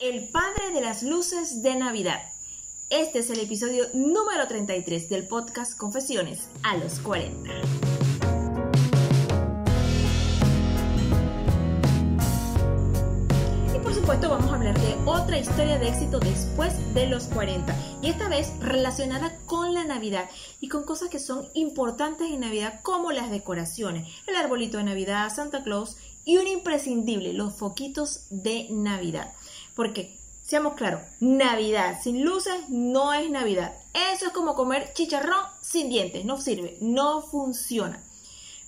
El padre de las luces de Navidad. Este es el episodio número 33 del podcast Confesiones a los 40. Y por supuesto vamos a hablar de otra historia de éxito después de los 40 y esta vez relacionada con la Navidad y con cosas que son importantes en Navidad como las decoraciones, el arbolito de Navidad, Santa Claus y un imprescindible, los foquitos de Navidad. Porque, seamos claros, Navidad sin luces no es Navidad. Eso es como comer chicharrón sin dientes, no sirve, no funciona.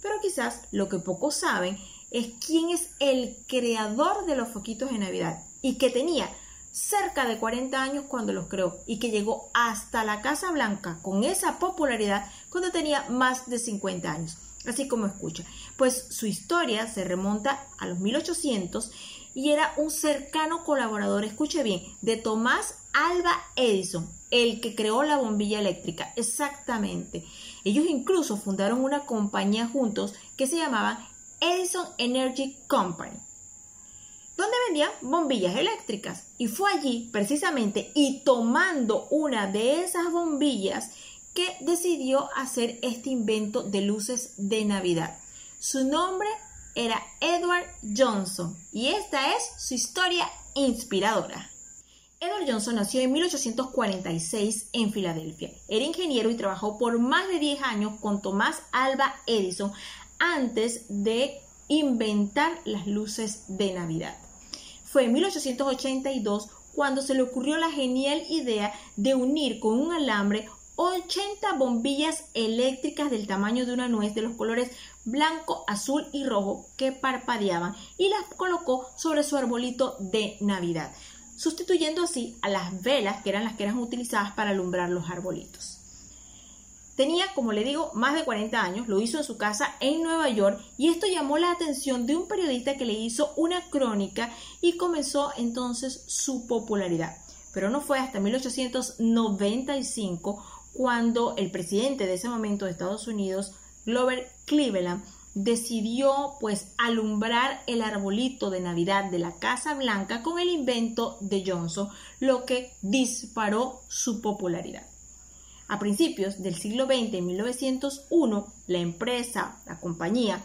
Pero quizás lo que pocos saben es quién es el creador de los foquitos de Navidad y que tenía cerca de 40 años cuando los creó y que llegó hasta la Casa Blanca con esa popularidad cuando tenía más de 50 años así como escucha. Pues su historia se remonta a los 1800 y era un cercano colaborador, escuche bien, de Tomás Alba Edison, el que creó la bombilla eléctrica, exactamente. Ellos incluso fundaron una compañía juntos que se llamaba Edison Energy Company, donde vendían bombillas eléctricas. Y fue allí, precisamente, y tomando una de esas bombillas, que decidió hacer este invento de luces de Navidad. Su nombre era Edward Johnson y esta es su historia inspiradora. Edward Johnson nació en 1846 en Filadelfia. Era ingeniero y trabajó por más de 10 años con Tomás Alba Edison antes de inventar las luces de Navidad. Fue en 1882 cuando se le ocurrió la genial idea de unir con un alambre 80 bombillas eléctricas del tamaño de una nuez de los colores blanco, azul y rojo que parpadeaban y las colocó sobre su arbolito de Navidad, sustituyendo así a las velas que eran las que eran utilizadas para alumbrar los arbolitos. Tenía, como le digo, más de 40 años, lo hizo en su casa en Nueva York y esto llamó la atención de un periodista que le hizo una crónica y comenzó entonces su popularidad. Pero no fue hasta 1895 cuando el presidente de ese momento de Estados Unidos, Glover Cleveland, decidió pues alumbrar el arbolito de Navidad de la Casa Blanca con el invento de Johnson, lo que disparó su popularidad. A principios del siglo XX, en 1901, la empresa, la compañía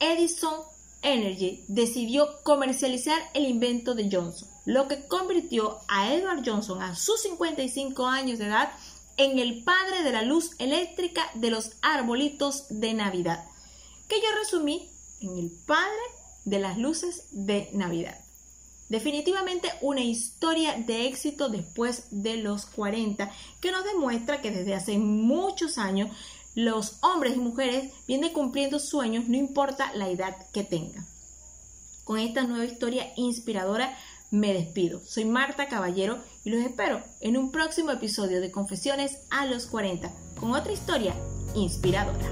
Edison Energy decidió comercializar el invento de Johnson, lo que convirtió a Edward Johnson a sus 55 años de edad en el padre de la luz eléctrica de los arbolitos de Navidad, que yo resumí en el padre de las luces de Navidad. Definitivamente una historia de éxito después de los 40 que nos demuestra que desde hace muchos años los hombres y mujeres vienen cumpliendo sueños no importa la edad que tengan. Con esta nueva historia inspiradora me despido. Soy Marta Caballero y los espero en un próximo episodio de Confesiones a los 40 con otra historia inspiradora.